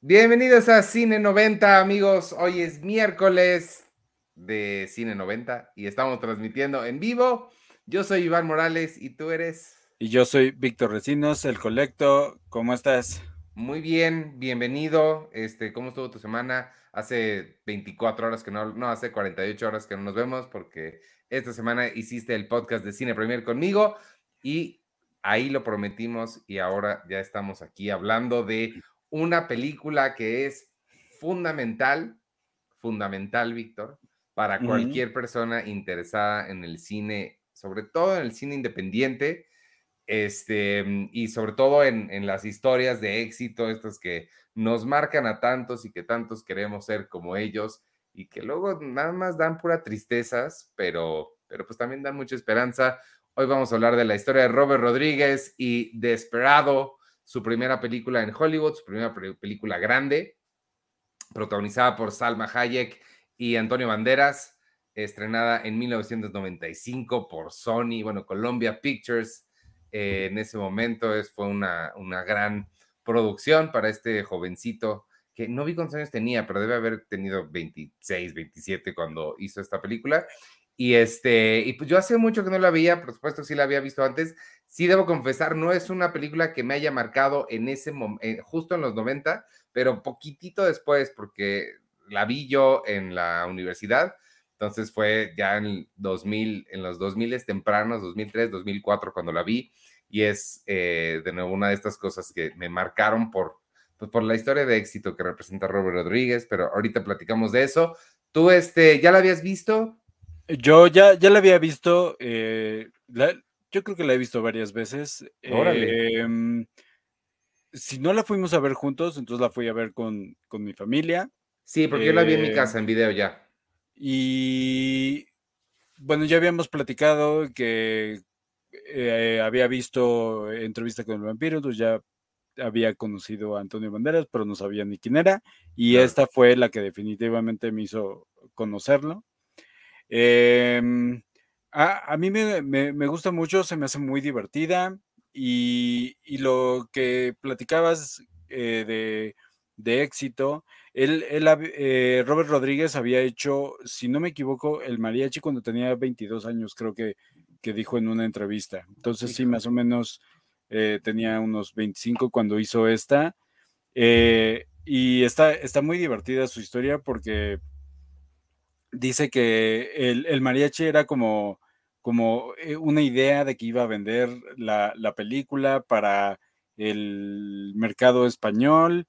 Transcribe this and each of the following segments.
Bienvenidos a Cine 90, amigos. Hoy es miércoles de Cine 90 y estamos transmitiendo en vivo. Yo soy Iván Morales y tú eres. Y yo soy Víctor Recinos, el Colecto. ¿Cómo estás? Muy bien, bienvenido. Este, ¿cómo estuvo tu semana? Hace 24 horas que no, no, hace 48 horas que no nos vemos porque esta semana hiciste el podcast de Cine Premier conmigo y ahí lo prometimos y ahora ya estamos aquí hablando de una película que es fundamental, fundamental, Víctor, para cualquier persona interesada en el cine, sobre todo en el cine independiente, este, y sobre todo en, en, las historias de éxito, estas que nos marcan a tantos y que tantos queremos ser como ellos, y que luego nada más dan pura tristezas, pero, pero pues también dan mucha esperanza. Hoy vamos a hablar de la historia de Robert Rodríguez y Desperado, su primera película en Hollywood, su primera película grande, protagonizada por Salma Hayek y Antonio Banderas, estrenada en 1995 por Sony, bueno, Columbia Pictures. Eh, en ese momento es, fue una, una gran producción para este jovencito que no vi cuántos años tenía, pero debe haber tenido 26, 27 cuando hizo esta película. Y este, y pues yo hace mucho que no la veía, por supuesto sí la había visto antes. Sí debo confesar, no es una película que me haya marcado en ese momento, eh, justo en los 90, pero poquitito después, porque la vi yo en la universidad. Entonces fue ya en 2000, en los 2000 tempranos, 2003, 2004, cuando la vi. Y es eh, de nuevo una de estas cosas que me marcaron por, pues, por la historia de éxito que representa Robert Rodríguez, pero ahorita platicamos de eso. ¿Tú este, ya la habías visto? Yo ya, ya la había visto, eh, yo creo que la he visto varias veces. Eh, si no la fuimos a ver juntos, entonces la fui a ver con, con mi familia. Sí, porque yo la vi en mi casa en video ya. Y bueno, ya habíamos platicado que eh, había visto entrevista con el vampiro, entonces ya había conocido a Antonio Banderas, pero no sabía ni quién era. Y esta fue la que definitivamente me hizo conocerlo. Em, a, mí me, gusta mucho, se me hace muy divertida y, lo que platicabas eh, de, éxito, él, eh, Robert Rodríguez había hecho, si no me equivoco, el mariachi cuando tenía 22 años, creo que, que dijo en una entrevista. Entonces sí, más o menos eh, tenía unos 25 cuando hizo esta. y está, está muy divertida su historia porque dice que el, mariachi era como, como eh, una idea de que iba a vender la, película para el mercado español,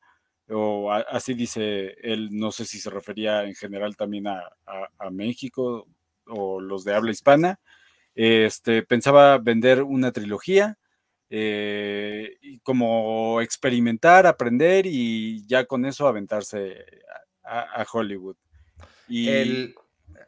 o así dice él, no sé si se refería en general también a, México o los de habla hispana. Este, pensaba vender una trilogía, eh, como experimentar, aprender y ya con eso aventarse a Hollywood. Y... El,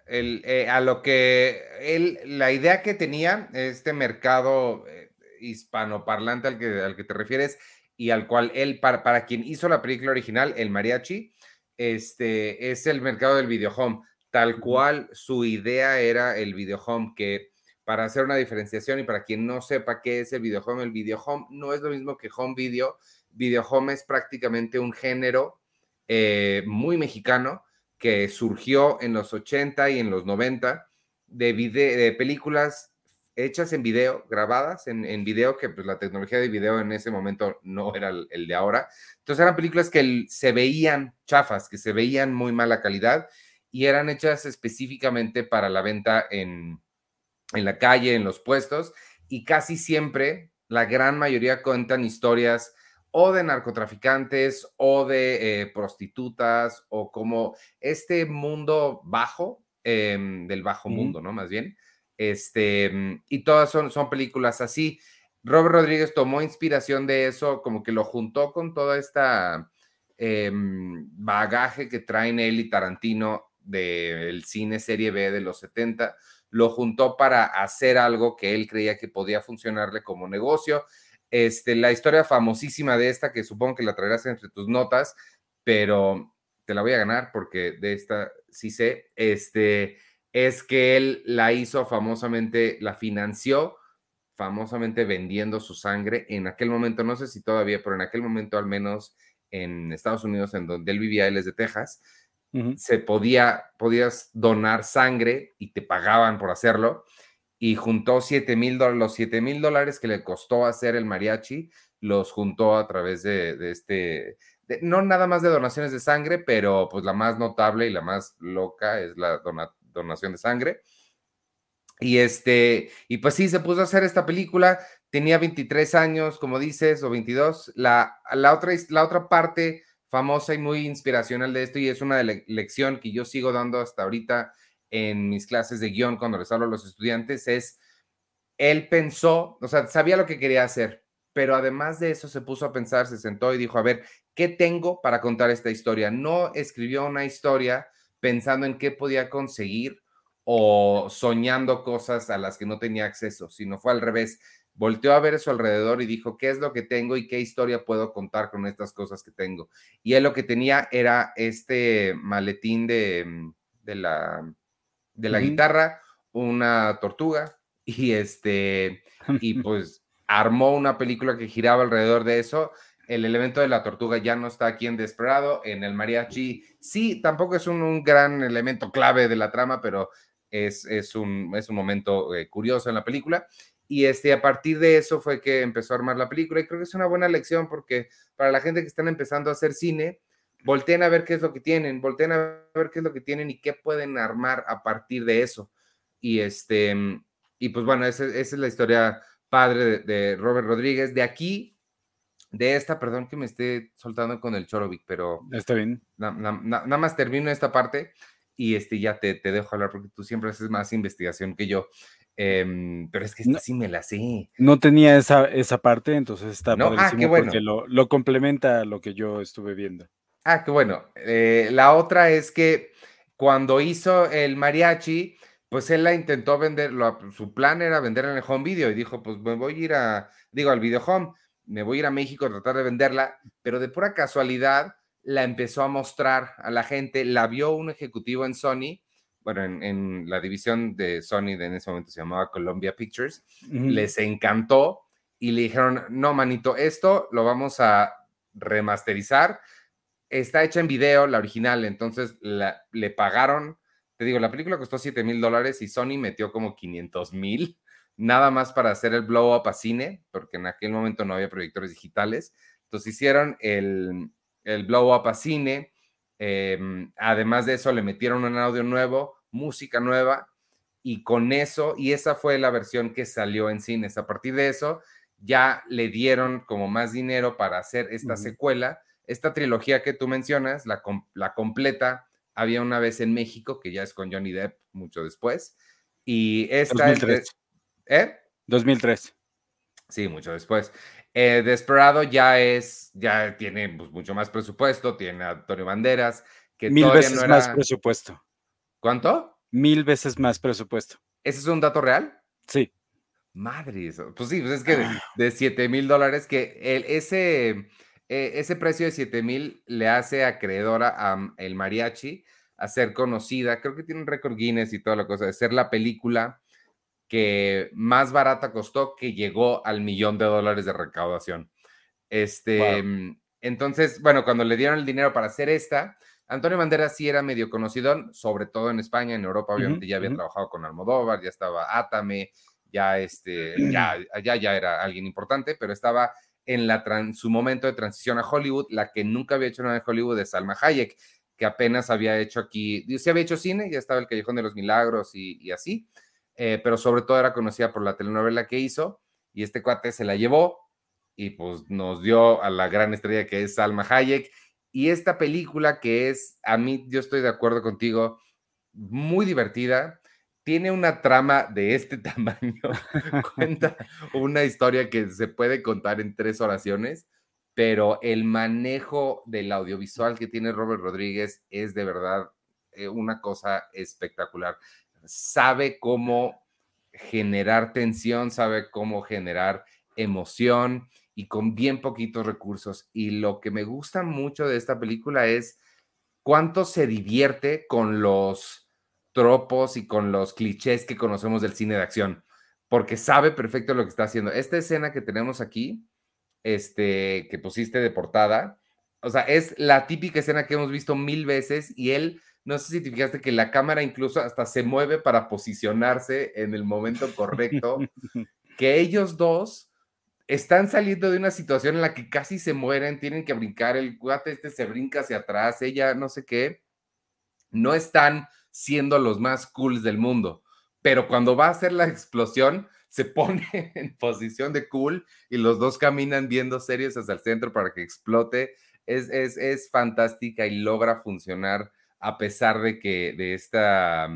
el, eh, a lo que él, la idea que tenía, este mercado eh, hispanoparlante al que, al que te refieres y al cual él, para, para quien hizo la película original, el mariachi, este, es el mercado del videohome. Tal cual su idea era el videohome, que para hacer una diferenciación y para quien no sepa qué es el videohome, el videohome no es lo mismo que home video. Videohome es prácticamente un género eh, muy mexicano que surgió en los 80 y en los 90 de, de películas hechas en video, grabadas en, en, video, que pues la tecnología de video en ese momento no era el, de ahora. Entonces eran películas que se veían chafas, que se veían muy mala calidad y eran hechas específicamente para la venta en, en la calle, en los puestos, y casi siempre, la gran mayoría cuentan historias o de narcotraficantes o de eh, prostitutas o como este mundo bajo, em, del bajo mundo, ¿no? Más bien. Este, mm, y todas son, son películas así. Robert Rodríguez tomó inspiración de eso, como que lo juntó con toda esta em, bagaje que traen él y Tarantino del cine serie B de los 70, lo juntó para hacer algo que él creía que podía funcionarle como negocio este, la historia famosísima de esta, que supongo que la traerás entre tus notas, pero te la voy a ganar porque de esta sí sé, este, es que él la hizo famosamente, la financió famosamente vendiendo su sangre en aquel momento, no sé si todavía, pero en aquel momento al menos en Estados Unidos, en donde él vivía, él es de Texas, se podía, podías donar sangre y te pagaban por hacerlo. Y juntó 7 mil dólares, los 7 mil dólares que le costó hacer el mariachi, los juntó a través de, este, no nada más de donaciones de sangre, pero pues la más notable y la más loca es la donación de sangre. Y este, y pues sí, se puso a hacer esta película, tenía 23 años, como dices, o 22. La, la, otra, la otra parte famosa y muy inspiracional de esto, y es una lección que yo sigo dando hasta ahorita en mis clases de guion cuando les hablo a los estudiantes, es, él pensó, o sea, sabía lo que quería hacer, pero además de eso se puso a pensar, se sentó y dijo, a ver, ¿qué tengo para contar esta historia? No escribió una historia pensando en qué podía conseguir o soñando cosas a las que no tenía acceso, sino fue al revés volteó a ver a su alrededor y dijo, ¿qué es lo que tengo y qué historia puedo contar con estas cosas que tengo? Y él lo que tenía era este maletín de, mm, de la, de la guitarra, una tortuga y este, y pues armó una película que giraba alrededor de eso. El elemento de la tortuga ya no está aquí en Desperado, en el mariachi. Sí, tampoco es un, gran elemento clave de la trama, pero es, es, un, es un momento eh, curioso en la película. Y este, a partir de eso fue que empezó a armar la película y creo que es una buena lección porque para la gente que están empezando a hacer cine, volteen a ver qué es lo que tienen, volteen a ver qué es lo que tienen y qué pueden armar a partir de eso. Y este, y pues bueno, esa, es la historia padre de, Robert Rodríguez. De aquí, de esta, perdón que me esté soltando con el Chorovic, pero... Está bien. nada más termino esta parte y este, ya te, te dejo hablar porque tú siempre haces más investigación que yo. Em, pero es que esta sí me la sé. No tenía esa, esa parte, entonces está no, ah, qué bueno. porque lo, lo, complementa a lo que yo estuve viendo. Ah, qué bueno. Eh, la otra es que cuando hizo el mariachi, pues él la intentó vender, su plan era vender en el home video y dijo, pues me voy a ir a, digo, al video home, me voy a ir a México a tratar de venderla, pero de pura casualidad la empezó a mostrar a la gente, la vio un ejecutivo en Sony bueno, en, la división de Sony de en ese momento se llamaba Columbia Pictures, les encantó y le dijeron, no, manito, esto lo vamos a remasterizar. Está hecha en video, la original, entonces le pagaron, te digo, la película costó 7 mil dólares y Sony metió como 500 mil, nada más para hacer el blow up a cine, porque en aquel momento no había proyectores digitales. Entonces hicieron el, el blow up a cine, Em, además de eso, le metieron un audio nuevo, música nueva, y con eso, y esa fue la versión que salió en cines. A partir de eso, ya le dieron como más dinero para hacer esta secuela. Esta trilogía que tú mencionas, la, la completa, había una vez en México, que ya es con Johnny Depp mucho después. Y esta 2003. ¿Eh? 2003. Sí, mucho después. Eh, Desperado ya es, ya tiene pues, mucho más presupuesto, tiene a Antonio Banderas, que Mil veces más presupuesto. ¿Cuánto? Mil veces más presupuesto. ¿Ese es un dato real? Sí. Madre, pues sí, pues es que de, 7 mil dólares, que el, ese, eh, ese precio de 7 mil le hace acreedora a el mariachi a ser conocida, creo que tiene un récord Guinness y toda la cosa, de ser la película que más barata costó, que llegó al millón de dólares de recaudación. Este, mm, entonces, bueno, cuando le dieron el dinero para hacer esta, Antonio Banderas sí era medio conocido, sobre todo en España, en Europa, obviamente ya había trabajado con Almodóvar, ya estaba Átame, ya este, ya, allá ya era alguien importante, pero estaba en la su momento de transición a Hollywood, la que nunca había hecho nada en Hollywood es Salma Hayek, que apenas había hecho aquí, se había hecho cine, ya estaba el Callejón de los Milagros y, y así, eh, pero sobre todo era conocida por la telenovela que hizo y este cuate se la llevó y pues nos dio a la gran estrella que es Salma Hayek y esta película que es, a mí yo estoy de acuerdo contigo, muy divertida, tiene una trama de este tamaño, cuenta una historia que se puede contar en tres oraciones, pero el manejo del audiovisual que tiene Robert Rodríguez es de verdad eh, una cosa espectacular sabe cómo generar tensión, sabe cómo generar emoción y con bien poquitos recursos. Y lo que me gusta mucho de esta película es cuánto se divierte con los tropos y con los clichés que conocemos del cine de acción, porque sabe perfecto lo que está haciendo. Esta escena que tenemos aquí, este, que pusiste de portada, O sea, es la típica escena que hemos visto mil veces y él, no sé si te fijaste que la cámara incluso hasta se mueve para posicionarse en el momento correcto, que ellos dos están saliendo de una situación en la que casi se mueren, tienen que brincar, el cuate este se brinca hacia atrás, ella no sé qué, no están siendo los más cools del mundo, pero cuando va a hacer la explosión, se pone en posición de cool y los dos caminan viendo serios hacia el centro para que explote. Es, es, es fantástica y logra funcionar a pesar de que de esta...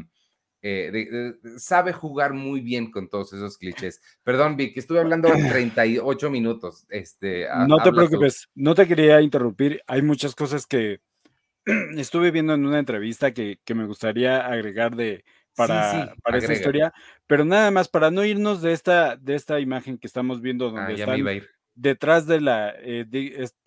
Eh, sabe jugar muy bien con todos esos clichés. Perdón, Vic, estuve hablando 38 minutos. Este, no te preocupes, no te quería interrumpir. Hay muchas cosas que estuve viendo en una entrevista que, que me gustaría agregar de, para, para esta historia, pero nada más para no irnos de esta, de esta imagen que estamos viendo donde ah, están detrás de la, eh,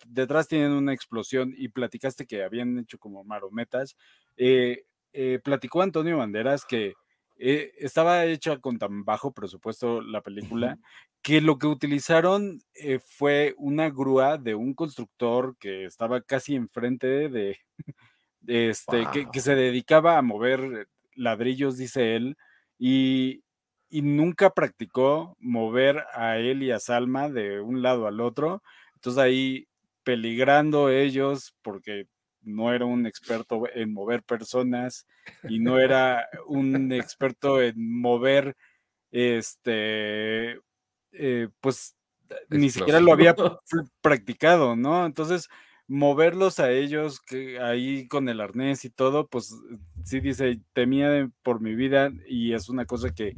detrás tienen una explosión y platicaste que habían hecho como marometas. Eh, eh, platicó Antonio Banderas que estaba hecha con tan bajo presupuesto la película que lo que utilizaron fue una grúa de un constructor que estaba casi enfrente de, este, que, se dedicaba a mover ladrillos, dice él, y, nunca practicó mover a él y a Salma de un lado al otro. Entonces ahí peligrando ellos porque no era un experto en mover personas y no era un experto en mover este eh, pues ni siquiera lo había practicado, ¿no? Entonces, moverlos a ellos que ahí con el arnés y todo, pues sí dice, temía por mi vida y es una cosa que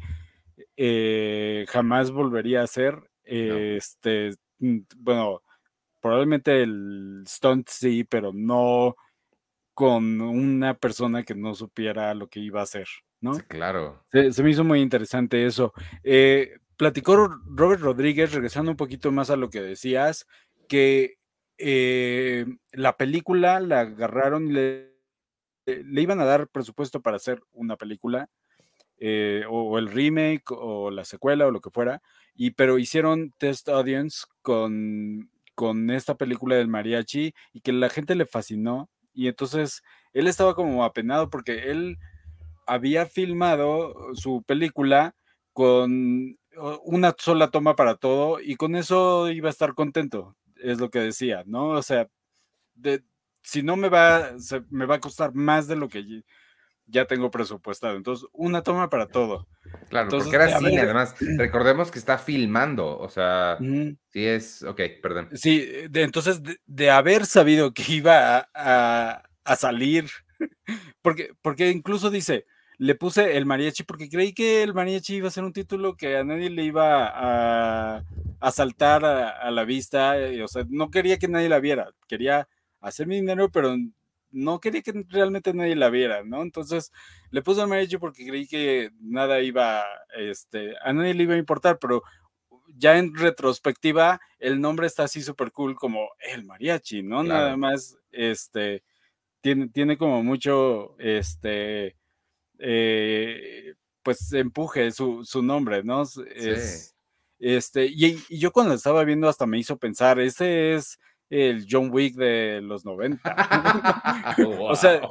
eh, jamás volvería a hacer. Este, mm, bueno, probablemente el stunt sí, pero no con una persona que no supiera lo que iba a hacer, ¿no? Sí, claro. Se, me hizo muy interesante eso. Eh, platicó Robert Rodríguez, regresando un poquito más a lo que decías, que eh, la película la agarraron y le, le, iban a dar presupuesto para hacer una película, eh, o, el remake, o la secuela, o lo que fuera, y, pero hicieron test audience con, con esta película del mariachi y que la gente le fascinó, y entonces él estaba como apenado porque él había filmado su película con una sola toma para todo y con eso iba a estar contento es lo que decía, ¿no? O sea, de, si no me va, me va a costar más de lo que ya tengo presupuestado. Entonces, una toma para todo. Claro, porque era cine, además. Recordemos que está filmando, o sea, sí es, ok, perdón. Sí, entonces, de, haber sabido que iba a, a, salir, porque, porque incluso dice, le puse el mariachi porque creí que el mariachi iba a ser un título que a nadie le iba a, a saltar a, la vista. Eh, o sea, no quería que nadie la viera. Quería hacer mi dinero, pero no quería que realmente nadie la viera, ¿no? Entonces le puse el mariachi porque creí que nada iba, este, a nadie le iba a importar, pero ya en retrospectiva el nombre está así súper cool como el mariachi, ¿no? Nada más, este, tiene, tiene como mucho, este, eh, pues empuje su, su nombre, ¿no? Es, Este, y, yo cuando estaba viendo hasta me hizo pensar, ese es el John Wick de los 90. o sea,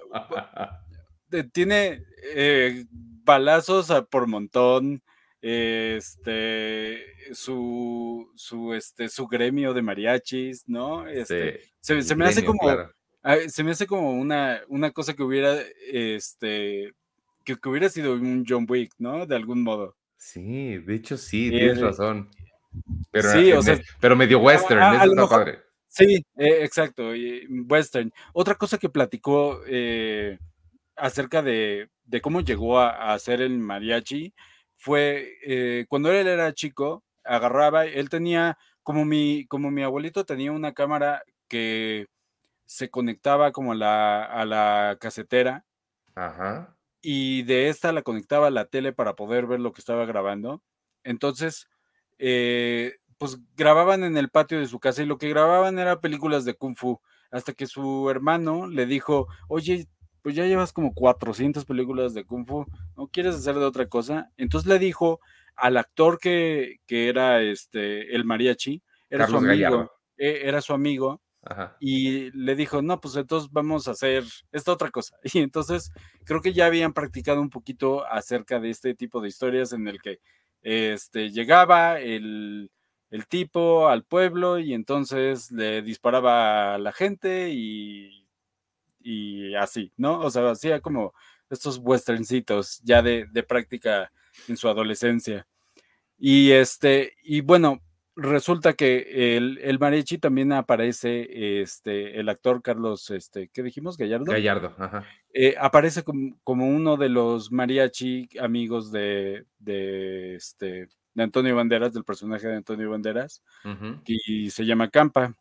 tiene eh, balazos por montón, este, su, su, este, su gremio de mariachis, ¿no? Este, se, me hace como, se me hace como una, una cosa que hubiera, este, que, hubiera sido un John Wick, ¿no? De algún modo. Sí, de hecho sí, tienes eh, razón. Pero, sí, o sea, pero medio western, eso está padre. Sí, eh, exacto, western. Otra cosa que platicó eh, acerca de, cómo llegó a, hacer el mariachi fue cuando él era chico, agarraba, él tenía, como mi, como mi abuelito tenía una cámara que se conectaba como la, a la casetera. Ajá y de esta la conectaba a la tele para poder ver lo que estaba grabando. Entonces, eh, pues grababan en el patio de su casa y lo que grababan era películas de kung fu, hasta que su hermano le dijo, oye, pues ya llevas como 400 películas de kung fu, ¿no quieres hacer de otra cosa? Entonces le dijo al actor que, que era este, el mariachi, era su amigo, e, era su amigo, Y le dijo, no, pues entonces vamos a hacer esta otra cosa. Y entonces creo que ya habían practicado un poquito acerca de este tipo de historias en el que este, llegaba el, el tipo al pueblo y entonces le disparaba a la gente y, y así, ¿no? O sea, hacía como estos westerncitos ya de, de práctica en su adolescencia. Y este, y bueno, resulta que el, el mariachi también aparece, este, el actor Carlos, este, ¿qué dijimos? Gallardo. Gallardo, ajá. Eh, aparece como, como, uno de los mariachi amigos de, de, este, de Antonio Banderas, del personaje de Antonio Banderas, y se llama Campa.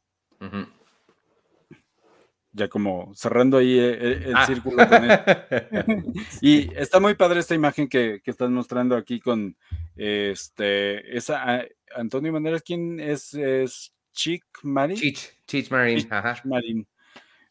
Ya como cerrando ahí eh, eh, el, ah. círculo con y está muy padre esta imagen que, que estás mostrando aquí con este esa ah, Antonio Banderas, ¿quién es? es Chick Marin. Chich, Chich Marin. Chich Marin.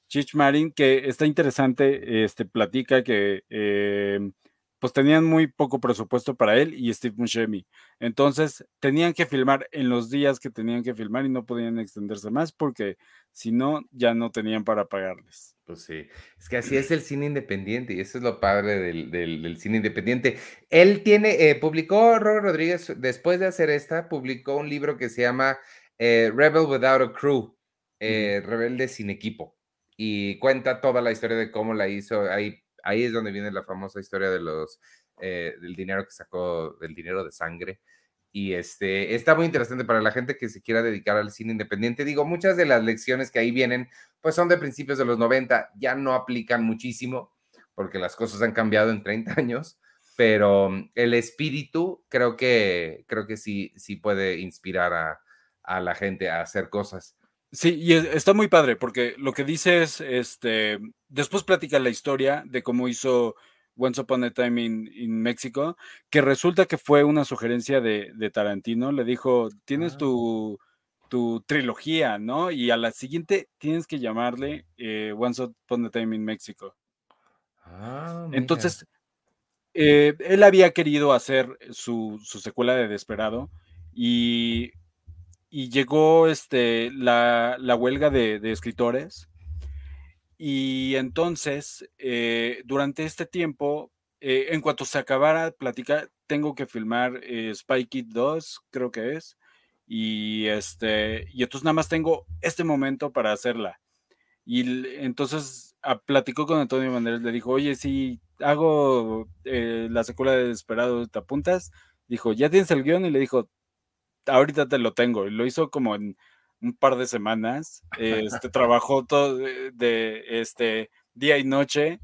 Chich Marin, que está interesante, este, platica que eh, pues tenían muy poco presupuesto para él y Steve Buscemi. Entonces tenían que filmar en los días que tenían que filmar y no podían extenderse más porque si no, ya no tenían para pagarles. Pues sí, es que así es el cine independiente y eso es lo padre del, cine independiente. Él tiene, eh, publicó, Robert Rodríguez, después de hacer esta, publicó un libro que se llama eh, Rebel Without a Crew, eh, Rebelde sin equipo, y cuenta toda la historia de cómo la hizo. Ahí ahí es donde viene la famosa historia de los, eh, del dinero que sacó, del dinero de sangre. Y este, está muy interesante para la gente que se quiera dedicar al cine independiente. Digo, muchas de las lecciones que ahí vienen, pues son de principios de los 90, ya no aplican muchísimo, porque las cosas han cambiado en 30 años, pero el espíritu creo que, creo que sí, sí puede inspirar a, a la gente a hacer cosas. Sí, y está muy padre, porque lo que dice es, este, después platica la historia de cómo hizo Once Upon a Time in, México, que resulta que fue una sugerencia de, Tarantino. Le dijo, tienes ah. tu, tu, trilogía, ¿no? Y a la siguiente tienes que llamarle eh, Once Upon a Time in México. Ah, Entonces, eh, él había querido hacer su, su secuela de Desperado y y llegó este, la, huelga de, escritores. Y entonces, eh, durante este tiempo, eh, en cuanto se acabara platicar, tengo que filmar eh, Spy Kid 2, creo que es. Y, este, y entonces nada más tengo este momento para hacerla. Y entonces a, platicó con Antonio Banderas, le dijo, oye, si hago la secuela de Desperado, ¿te apuntas? Dijo, ¿ya tienes el guion? Y le dijo, ahorita te lo tengo. Y lo hizo como en un par de semanas. Este, trabajó todo de, este día y noche.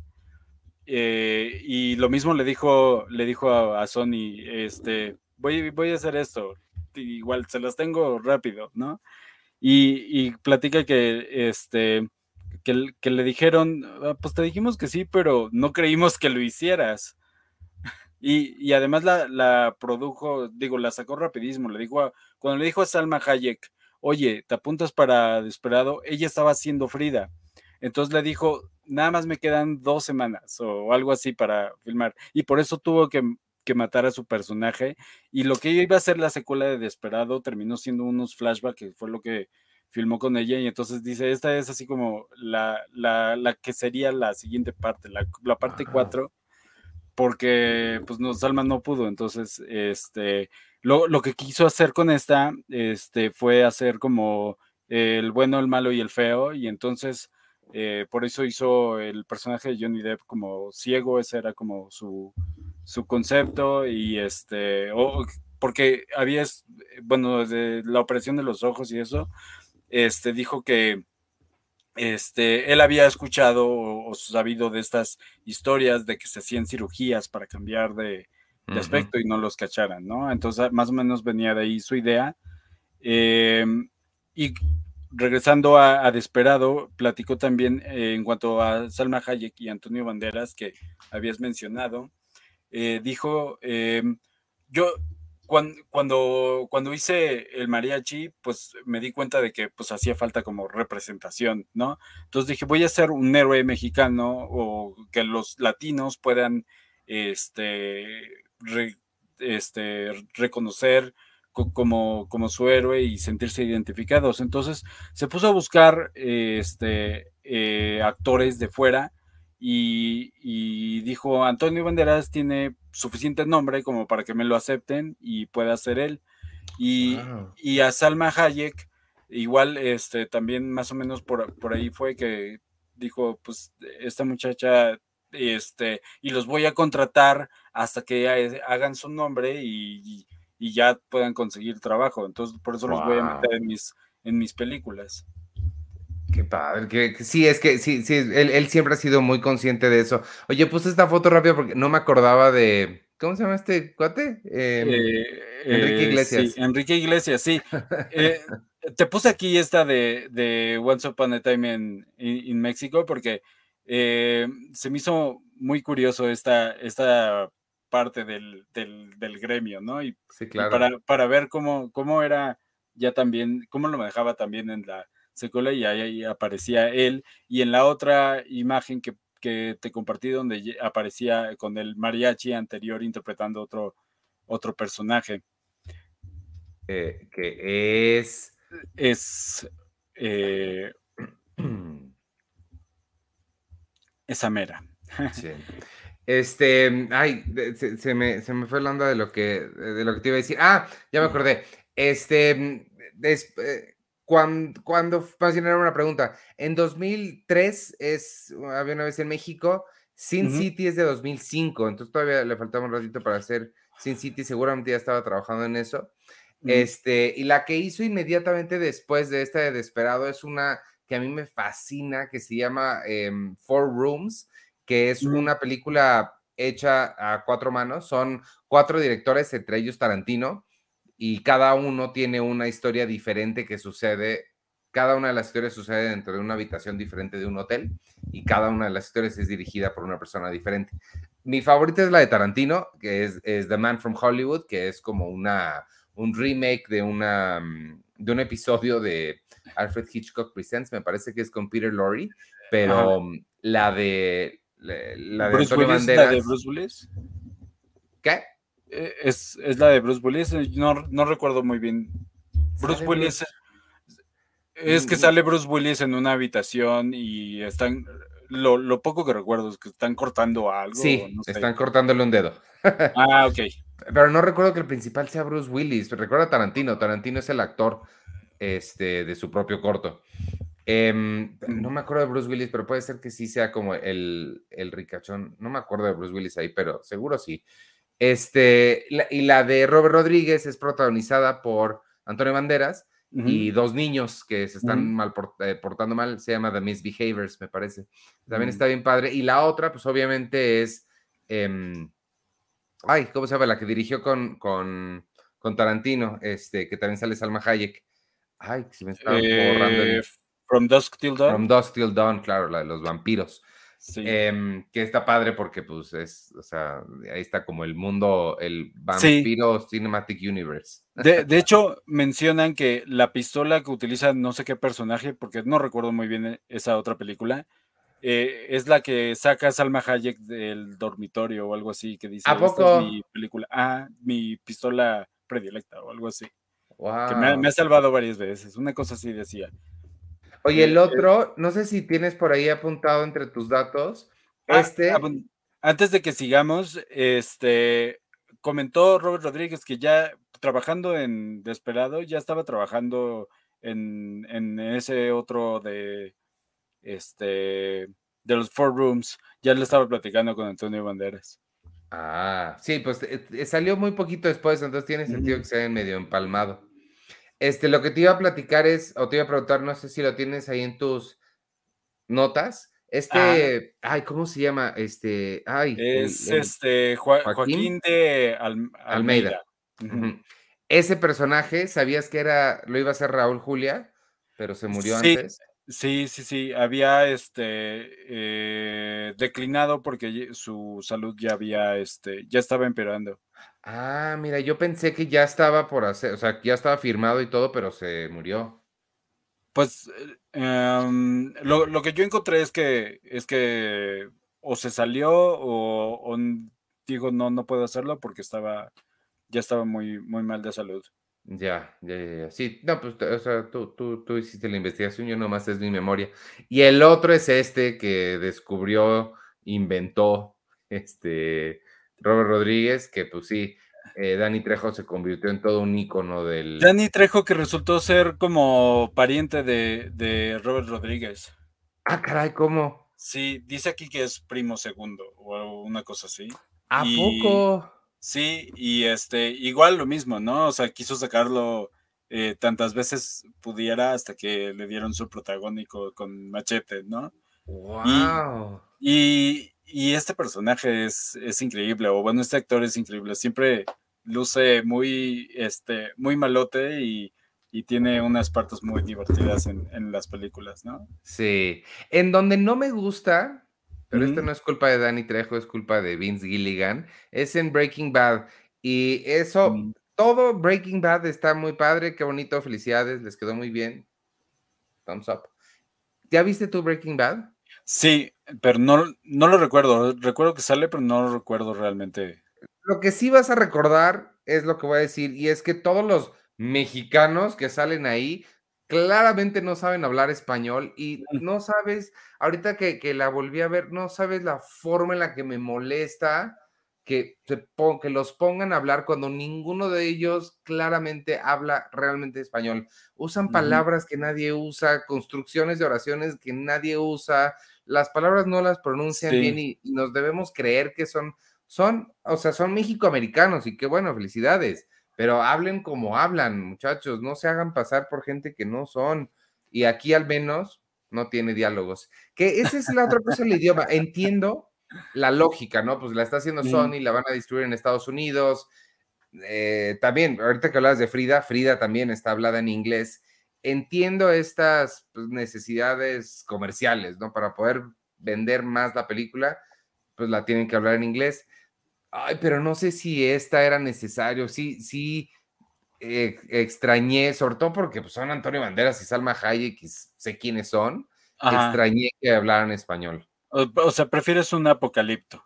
Eh, y lo mismo le dijo, le dijo a, Sony, este, voy, voy a hacer esto. Igual se las tengo rápido, ¿no? Y, platica que este que, que, le dijeron, ah, pues te dijimos que sí, pero no creímos que lo hicieras. Y, además la, produjo, digo, la sacó rapidísimo. Le dijo cuando le dijo a Salma Hayek, oye, ¿te apuntas para Desperado? Ella estaba haciendo Frida. Entonces le dijo, nada más me quedan dos semanas o algo así para filmar. Y por eso tuvo que, matar a su personaje. Y lo que iba a ser la secuela de Desperado terminó siendo unos flashbacks, que fue lo que filmó con ella. Y entonces dice, esta es así como la, la, que sería la siguiente parte, la, parte 4 porque pues no, Salma no pudo, entonces este, lo, lo, que quiso hacer con esta este, fue hacer como el bueno, el malo y el feo, y entonces eh, por eso hizo el personaje de Johnny Depp como ciego, ese era como su, su concepto, y este, porque había, bueno, de la operación de los ojos y eso, este, dijo que este, él había escuchado o, sabido de estas historias de que se hacían cirugías para cambiar de, aspecto y no los cacharan, ¿no? Entonces, más o menos venía de ahí su idea. Em, y regresando a, Desperado, platicó también eh, en cuanto a Salma Hayek y Antonio Banderas, que habías mencionado, eh, dijo, em, yo, cuando, cuando, hice el mariachi, pues me di cuenta de que pues hacía falta como representación, ¿no? Entonces dije, voy a ser un héroe mexicano o que los latinos puedan este, este, reconocer como, como su héroe y sentirse identificados. Entonces se puso a buscar este, eh, actores de fuera y, dijo, Antonio Banderas tiene suficiente nombre como para que me lo acepten y pueda ser él. Y, y a Salma Hayek, igual, este, también más o menos por, por ahí fue que dijo, pues esta muchacha, este, y los voy a contratar hasta que hagan su nombre y, ya puedan conseguir trabajo. Entonces, por eso los voy a meter en mis, en mis películas. Qué padre, que, sí, es que sí, sí, él, siempre ha sido muy consciente de eso. Oye, puse esta foto rápido porque no me acordaba de, ¿cómo se llama este cuate? Em, eh, Enrique eh, Iglesias. Sí, Enrique Iglesias, sí. Eh, te puse aquí esta de, de Once Upon a Time en, en, México porque se me hizo muy curioso esta, esta parte del, del, gremio, ¿no? Y, sí, claro. para, para, ver cómo, cómo era ya también, cómo lo manejaba también en la secuela y ahí aparecía él. Y en la otra imagen que, te compartí donde aparecía con el mariachi anterior interpretando otro, otro personaje. Eh, que es... Es... Eh, esa mera. Este, ay, se, me, fue la onda de lo que, de lo que te iba a decir. Ah, ya me acordé. Este, eh, cuando, cuando, más era una pregunta. En 2003 es, había una vez en México, Sin City es de 2005, entonces todavía le faltaba un ratito para hacer Sin City, seguramente ya estaba trabajando en eso. Este, y la que hizo inmediatamente después de esta de Desperado es una que a mí me fascina, que se llama em, Four Rooms, que es una película hecha a cuatro manos, son cuatro directores, entre ellos Tarantino, y cada uno tiene una historia diferente que sucede. Cada una de las historias sucede dentro de una habitación diferente de un hotel y cada una de las historias es dirigida por una persona diferente. Mi favorita es la de Tarantino, que es, The Man from Hollywood, que es como una, un remake de, una, mm, de un episodio de Alfred Hitchcock Presents, me parece que es con Peter Lorre, pero mm, la de la, de Bruce Willis, la de Bruce Willis. ¿Qué? Eh, es, la de Bruce Willis, eh, no, recuerdo muy bien. Bruce Willis es que mm, sale Bruce Willis en una habitación y están, lo, poco que recuerdo es que están cortando algo. Sí, están cortándole un dedo. Ah, ok. Pero no recuerdo que el principal sea Bruce Willis, recuerda Tarantino, Tarantino es el actor este, de su propio corto. Em, no me acuerdo de Bruce Willis, pero puede ser que sí sea como el, el ricachón. No me acuerdo de Bruce Willis ahí, pero seguro sí. Este, y la de Robert Rodríguez es protagonizada por Antonio Banderas y dos niños que se están mal eh, portando mal, se llama The Misbehaviors, me parece. También está bien padre. Y la otra, pues obviamente es, em, ay, ¿cómo se llama? La que dirigió con, con, con, Tarantino, este, que también sale Salma Hayek. Ay, si me está borrando. Eh, From Dusk Till Dawn. From Dusk Till Dawn, claro, la de los vampiros. Em, que está padre porque, pues, es, o sea, ahí está como el mundo, el vampiro Cinematic Universe. De, hecho, mencionan que la pistola que utiliza no sé qué personaje, porque no recuerdo muy bien e, esa otra película, eh, es la que saca Salma Hayek del dormitorio o algo así, que dice, ¿A poco? mi película, ah, mi pistola predilecta o algo así. Que me, me ha salvado varias veces, una cosa así decía. Oye, el otro, no sé si tienes por ahí apuntado entre tus datos. Ah, este. Antes de que sigamos, este comentó Robert Rodríguez que ya trabajando en Desperado, ya estaba trabajando en, en ese otro de este de los Four Rooms. Ya le estaba platicando con Antonio Banderas. Ah, sí, pues eh, eh, salió muy poquito después, entonces tiene sentido que se medio empalmado. Este, lo que te iba a platicar es, o te iba a preguntar, no sé si lo tienes ahí en tus notas. Este, ay, ¿cómo se llama? Este, ay. Es este Joaquín, de Almeida. Ese personaje, ¿sabías que era, lo iba a hacer Raúl Julia, pero se murió antes? Sí, sí, sí, había este eh, declinado porque su salud ya había, este, ya estaba empeorando. Ah, mira, yo pensé que ya estaba por hacer, o sea, ya estaba firmado y todo, pero se murió. Pues em, lo, que yo encontré es que es que o se salió o, o, dijo no, no puedo hacerlo porque estaba, ya estaba muy, muy mal de salud. Ya, ya, ya, ya. Sí, no, pues, o sea, tú, tú, tú hiciste la investigación, yo nomás es mi memoria. Y el otro es este que descubrió, inventó, este, Robert Rodríguez, que pues sí, eh, Dani Trejo se convirtió en todo un ícono del... Dani Trejo que resultó ser como pariente de, de Robert Rodríguez. Ah, caray, ¿cómo? Sí, dice aquí que es primo segundo o una cosa así. ¿A poco? Sí, y este, igual lo mismo, ¿no? O sea, quiso sacarlo eh, tantas veces pudiera hasta que le dieron su protagónico con Machete, ¿no? ¡Wow! Y, este personaje es, es, increíble, o bueno, este actor es increíble, siempre luce muy, este, muy malote y, tiene unas partes muy divertidas en, en, las películas, ¿no? Sí, en donde no me gusta pero esto no es culpa de Danny Trejo, es culpa de Vince Gilligan. Es en Breaking Bad. Y eso, mm. todo Breaking Bad está muy padre, qué bonito, felicidades, les quedó muy bien. Thumbs up. ¿Ya viste tu Breaking Bad? Sí, pero no, no lo recuerdo. Recuerdo que sale, pero no lo recuerdo realmente. Lo que sí vas a recordar es lo que voy a decir, y es que todos los mexicanos que salen ahí claramente no saben hablar español y no sabes, ahorita que, la volví a ver, no sabes la forma en la que me molesta que, se que los pongan a hablar cuando ninguno de ellos claramente habla realmente español. Usan palabras que nadie usa, construcciones de oraciones que nadie usa, las palabras no las pronuncian bien y, y, nos debemos creer que son, son, o sea, son mexicoamericanos y qué bueno, felicidades pero hablen como hablan, muchachos, no se hagan pasar por gente que no son. Y aquí al menos no tiene diálogos. Que esa es la otra cosa del idioma. Entiendo la lógica, ¿no? Pues la está haciendo Sony, la van a distribuir en Estados Unidos. Eh, también, ahorita que hablas de Frida, Frida también está hablada en inglés. Entiendo estas pues, necesidades comerciales, ¿no? Para poder vender más la película, pues la tienen que hablar en inglés Ay, pero no sé si esta era necesario. Sí, sí, eh, extrañé, sobre todo porque pues, son Antonio Banderas y Salma Hayek, y sé quiénes son. Extrañé que hablaran español. O, sea, prefieres un apocalipto.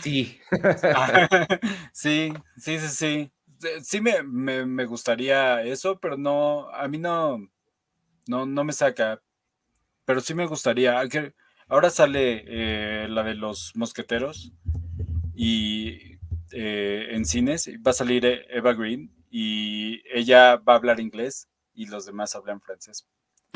Sí. sí, sí, sí, sí. Sí me, me, gustaría eso, pero no, a mí no, no, no me saca. Pero sí me gustaría. Ahora sale eh, la de los mosqueteros y eh, en cines va a salir e-, Eva Green y ella va a hablar inglés y los demás hablan francés.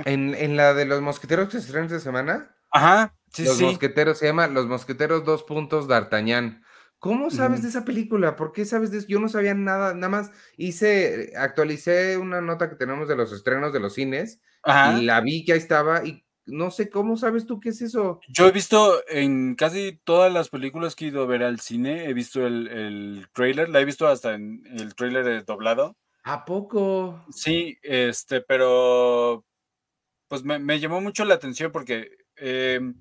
¿En, la de los mosqueteros que se estrenan esta semana? Ajá, sí, Los mosqueteros se llama Los mosqueteros dos puntos D'Artagnan. ¿Cómo sabes de esa película? ¿Por qué sabes de eso? Yo no sabía nada, nada más hice, actualicé una nota que tenemos de los estrenos de los cines y la vi que ahí estaba y no sé cómo sabes tú qué es eso. Yo he visto en casi todas las películas que he ido a ver al cine, he visto el, el trailer, la he visto hasta en el trailer doblado. ¿A poco? Sí, este, pero pues me, llamó mucho la atención porque em,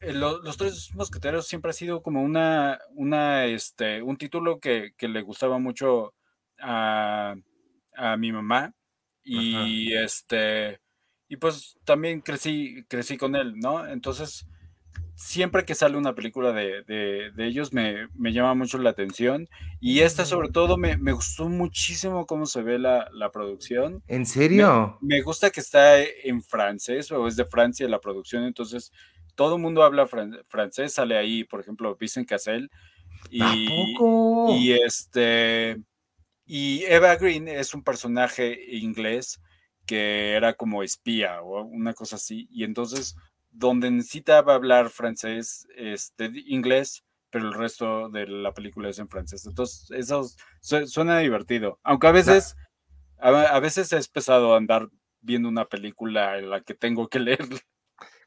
eh, los tres mosqueteros siempre ha sido como una, una, este, un título que, le gustaba mucho a, a mi mamá. Y este y pues también crecí, crecí con él, ¿no? Entonces, siempre que sale una película de, de, ellos me, me, llama mucho la atención. Y esta sobre todo me, me gustó muchísimo cómo se ve la, la producción. ¿En serio? Me, gusta que está en francés o es de Francia la producción, entonces todo el mundo habla francés, sale ahí, por ejemplo, Vincent Cassel. Y, y este y Eva Green es un personaje inglés que era como espía o una cosa así, y entonces donde necesitaba hablar francés, este, inglés, pero el resto de la película es en francés. Entonces, eso suena divertido, aunque a veces, a, veces es pesado andar viendo una película en la que tengo que leer.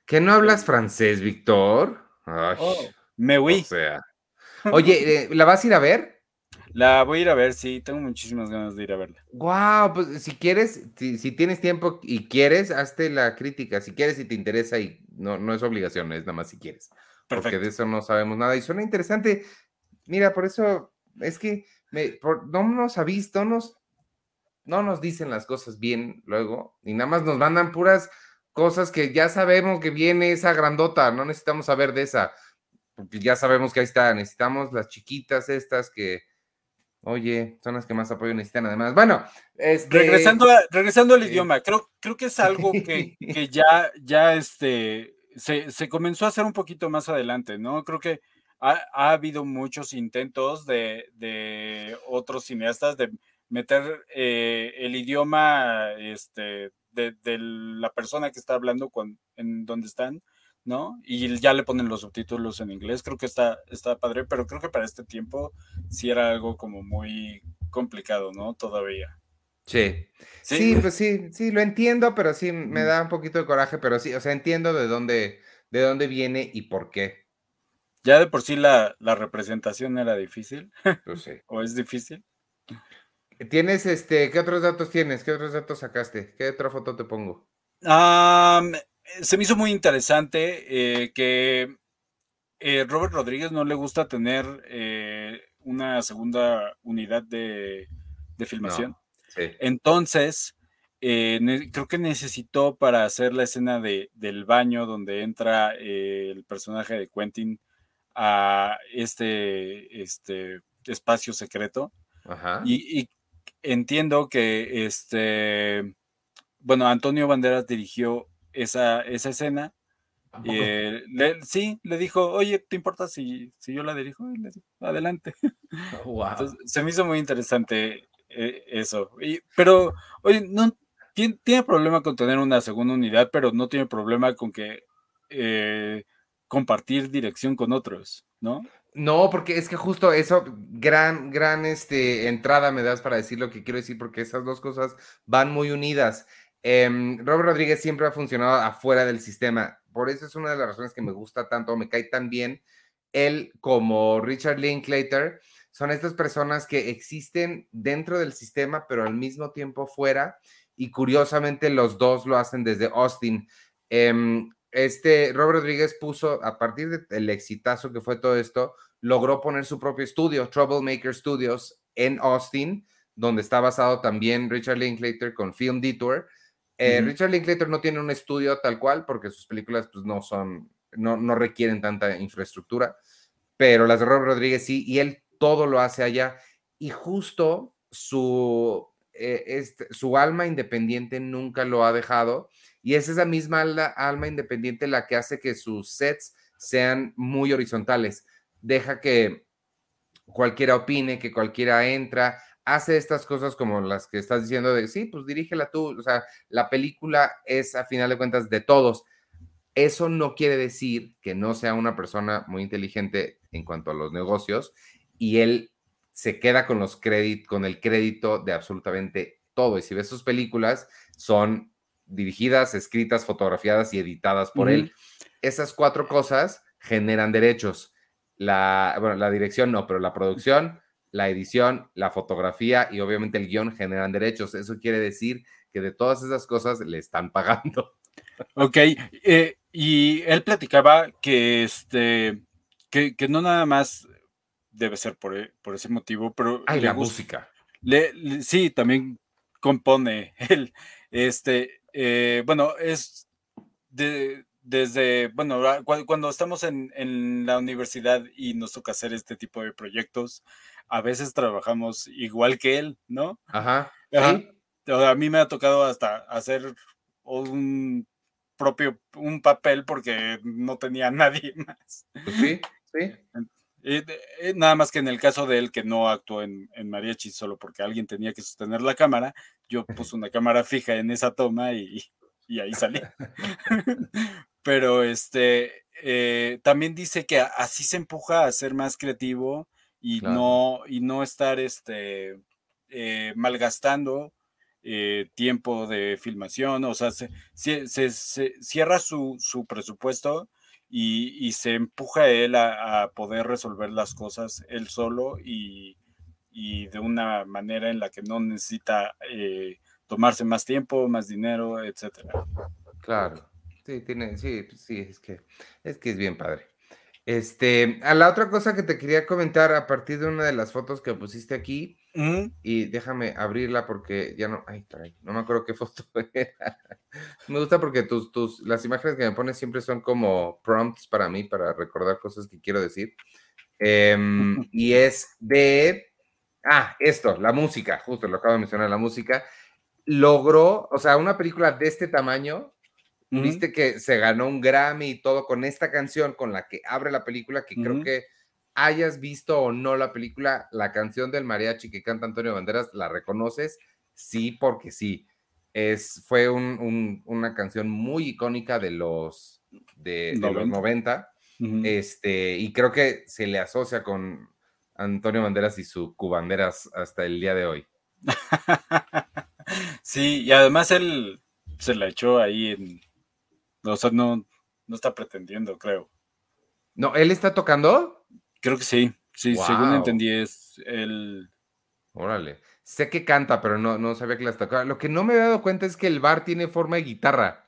¿Que no hablas francés, Víctor? Oh, me voy. Oye, ¿la vas a ir a ver? La voy a ir a ver, sí, tengo muchísimas ganas de ir a verla. Wow, pues si quieres, si, tienes tiempo y quieres, hazte la crítica. Si quieres y te interesa, y no, no es obligación, es nada más si quieres. Porque de eso no sabemos nada. Y suena interesante. Mira, por eso es que me, no nos ha visto, nos, no nos dicen las cosas bien luego, y nada más nos mandan puras cosas que ya sabemos que viene esa grandota, no necesitamos saber de esa. Porque ya sabemos que ahí está, necesitamos las chiquitas estas que Oye, son las que más apoyo necesitan además. Bueno, este... regresando, regresando al idioma, creo, creo que es algo que, que ya, ya este, se, se, comenzó a hacer un poquito más adelante, ¿no? Creo que ha, ha habido muchos intentos de, de, otros cineastas de meter eh, el idioma este, de, de, la persona que está hablando con, en donde están ¿no? Y ya le ponen los subtítulos en inglés, creo que está, está padre, pero creo que para este tiempo sí era algo como muy complicado, ¿no? Todavía. Sí. sí. pues sí, sí, lo entiendo, pero sí me da un poquito de coraje, pero sí, o sea, entiendo de dónde, de dónde viene y por qué. Ya de por sí la, la representación era difícil. Pues sí. ¿O es difícil? ¿Tienes este, qué otros datos tienes? ¿Qué otros datos sacaste? ¿Qué otra foto te pongo? Um, se me hizo muy interesante eh, que eh, Robert Rodríguez no le gusta tener eh, una segunda unidad de, de filmación. No, sí. Entonces, creo que necesitó para hacer la escena de, del baño donde entra el personaje de Quentin a este, este espacio secreto. Ajá. Y, y, entiendo que este, bueno, Antonio Banderas dirigió esa, esa escena. Eh, le, sí, le dijo, oye, ¿te importa si, si yo la dirijo? Y le dijo, adelante. Wow. Entonces, se me hizo muy interesante eh, eso. Y, pero, oye, no tiene, tiene, problema con tener una segunda unidad, pero no tiene problema con que eh, compartir dirección con otros, ¿no? No, porque es que justo eso, gran, gran este, entrada me das para decir lo que quiero decir, porque esas dos cosas van muy unidas. Eh, Robert Rodríguez siempre ha funcionado afuera del sistema. Por eso es una de las razones que me gusta tanto, me cae tan bien. Él como Richard Linklater son estas personas que existen dentro del sistema, pero al mismo tiempo fuera. Y curiosamente los dos lo hacen desde Austin. Eh, este Robert Rodríguez puso, a partir del exitazo que fue todo esto, logró poner su propio estudio, Troublemaker Studios, en Austin, donde está basado también Richard Linklater con Film Detour. Eh. Richard Linklater no tiene un estudio tal cual porque sus películas pues, no son, no, no, requieren tanta infraestructura, pero las de Robert Rodríguez sí, y él todo lo hace allá. Y justo su, eh, este, su alma independiente nunca lo ha dejado, y es esa misma alma, independiente la que hace que sus sets sean muy horizontales. Deja que cualquiera opine, que cualquiera entra, hace estas cosas como las que estás diciendo de, sí, pues dirígela tú, o sea, la película es a final de cuentas de todos. Eso no quiere decir que no sea una persona muy inteligente en cuanto a los negocios y él se queda con los créditos, con el crédito de absolutamente todo. Y si ves sus películas, son dirigidas, escritas, fotografiadas y editadas por uh -huh. él. Esas cuatro cosas generan derechos. La, bueno, la dirección no, pero la producción, la edición, la fotografía y obviamente el guion generan derechos. Eso quiere decir que de todas esas cosas le están pagando. Ok, eh, y él platicaba que, este, que, que, no nada más debe ser por, e, por ese motivo, pero... Ay, la gusta, música. Le, le, sí, también compone él. Este, eh, bueno, es de, desde, bueno, cuando estamos en, en, la universidad y nos toca hacer este tipo de proyectos, a veces trabajamos igual que él, ¿no? Ajá. Ajá. ¿Sí? A mí me ha tocado hasta hacer un propio, un papel porque no tenía nadie más. Pues sí, sí. Y, y, nada más que en el caso de él que no actuó en, en mariachi solo porque alguien tenía que sostener la cámara, yo puse una cámara fija en esa toma y, y ahí salí. Pero este eh, también dice que así se empuja a ser más creativo y claro. no y no estar este eh, malgastando eh, tiempo de filmación, o sea, se, se, se, se cierra su, su presupuesto y, se empuja él a, poder resolver las cosas él solo y, de una manera en la que no necesita eh, tomarse más tiempo, más dinero, etcétera. Claro, sí, tiene, sí, sí, es que es que es bien padre. Este, a la otra cosa que te quería comentar a partir de una de las fotos que pusiste aquí, y déjame abrirla porque ya no, ay, caray, no me acuerdo qué foto era. me gusta porque tus, tus, las imágenes que me pones siempre son como prompts para mí, para recordar cosas que quiero decir. Eh, y es de Ah, esto, la música, justo lo acabo de mencionar, la música. Logró, o sea, una película de este tamaño, viste que se ganó un Grammy y todo con esta canción con la que abre la película, que creo que hayas visto o no la película, la canción del mariachi que canta Antonio Banderas, ¿la reconoces? Sí, porque sí. Es, fue una canción muy icónica de los, de, los 90. este, y creo que se le asocia con Antonio Banderas y su cubanderas hasta el día de hoy. sí, y además él se la echó ahí en. O sea, no, no está pretendiendo, creo. No, ¿él está tocando? Creo que sí. Sí, según entendí, es el. Órale. Sé que canta, pero no, no sabía que las tocaba. Lo que no me he dado cuenta es que el bar tiene forma de guitarra.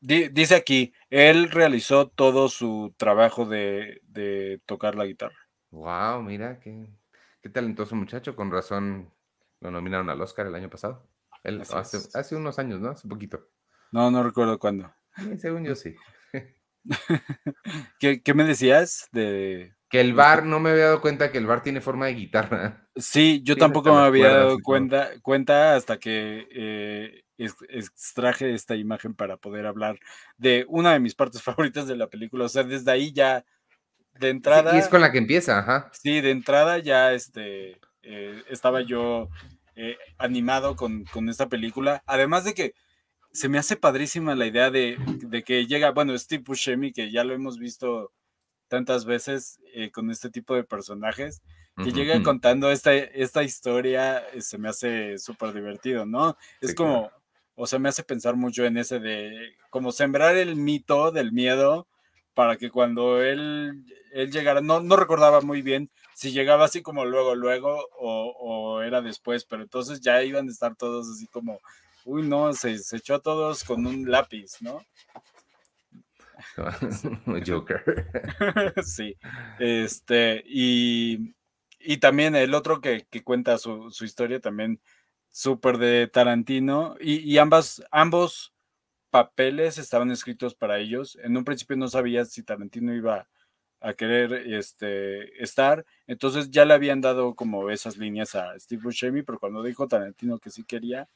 Dice aquí, él realizó todo su trabajo de, de tocar la guitarra. Wow, mira, qué, qué, talentoso muchacho. Con razón lo nominaron al Oscar el año pasado. hace, hace, unos años, ¿no? Hace poquito. No, no recuerdo cuándo. según yo sí. ¿Qué, ¿Qué, me decías de, que el bar, no me había dado cuenta que el bar tiene forma de guitarra. Sí, yo tampoco me había dado cuenta, cuenta hasta que eh, extraje esta imagen para poder hablar de una de mis partes favoritas de la película. O sea, desde ahí ya, de entrada. y es con la que empieza, ajá. Sí, de entrada ya este, eh, estaba yo eh, animado con, con, esta película. Además de que se me hace padrísima la idea de, de que llega, bueno, Steve Buscemi, que ya lo hemos visto tantas veces eh, con este tipo de personajes, que llega contando esta, esta historia, eh, se me hace súper divertido, ¿no? es como, o sea, me hace pensar mucho en ese de, como sembrar el mito del miedo para que cuando él, él llegara, no, no recordaba muy bien si llegaba así como luego, luego o, o era después, pero entonces ya iban a estar todos así como, uy, no, se, se echó a todos con un lápiz, ¿no? Joker. sí. Este, y, y también el otro que, que cuenta su, su, historia también súper de Tarantino. Y, y, ambas, ambos papeles estaban escritos para ellos. En un principio no sabía si Tarantino iba a querer este, estar. Entonces ya le habían dado como esas líneas a Steve Buscemi, pero cuando dijo Tarantino que sí quería,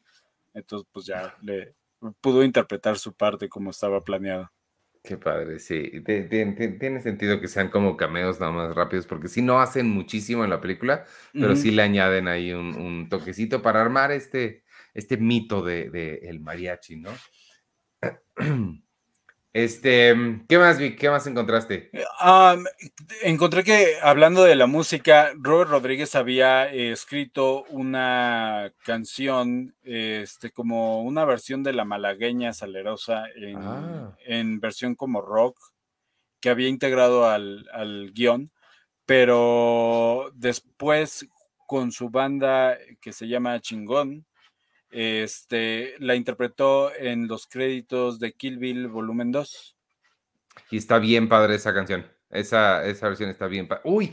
entonces pues ya le pudo interpretar su parte como estaba planeado. Qué padre, sí. Tiene, sentido que sean como cameos nada más rápidos, porque sí no hacen muchísimo en la película, pero sí le añaden ahí un, toquecito para armar este, este mito de, de el mariachi, ¿no? Este, ¿qué más vi? ¿Qué más encontraste? encontré que hablando de la música, Robert Rodríguez había eh, escrito una canción, este, como una versión de la malagueña salerosa en, ah. en versión como rock, que había integrado al, al guion, pero después con su banda que se llama Chingón, este, la interpretó en los créditos de Kill Bill Volumen 2. Y está bien padre esa canción. Esa, esa versión está bien padre. Uy,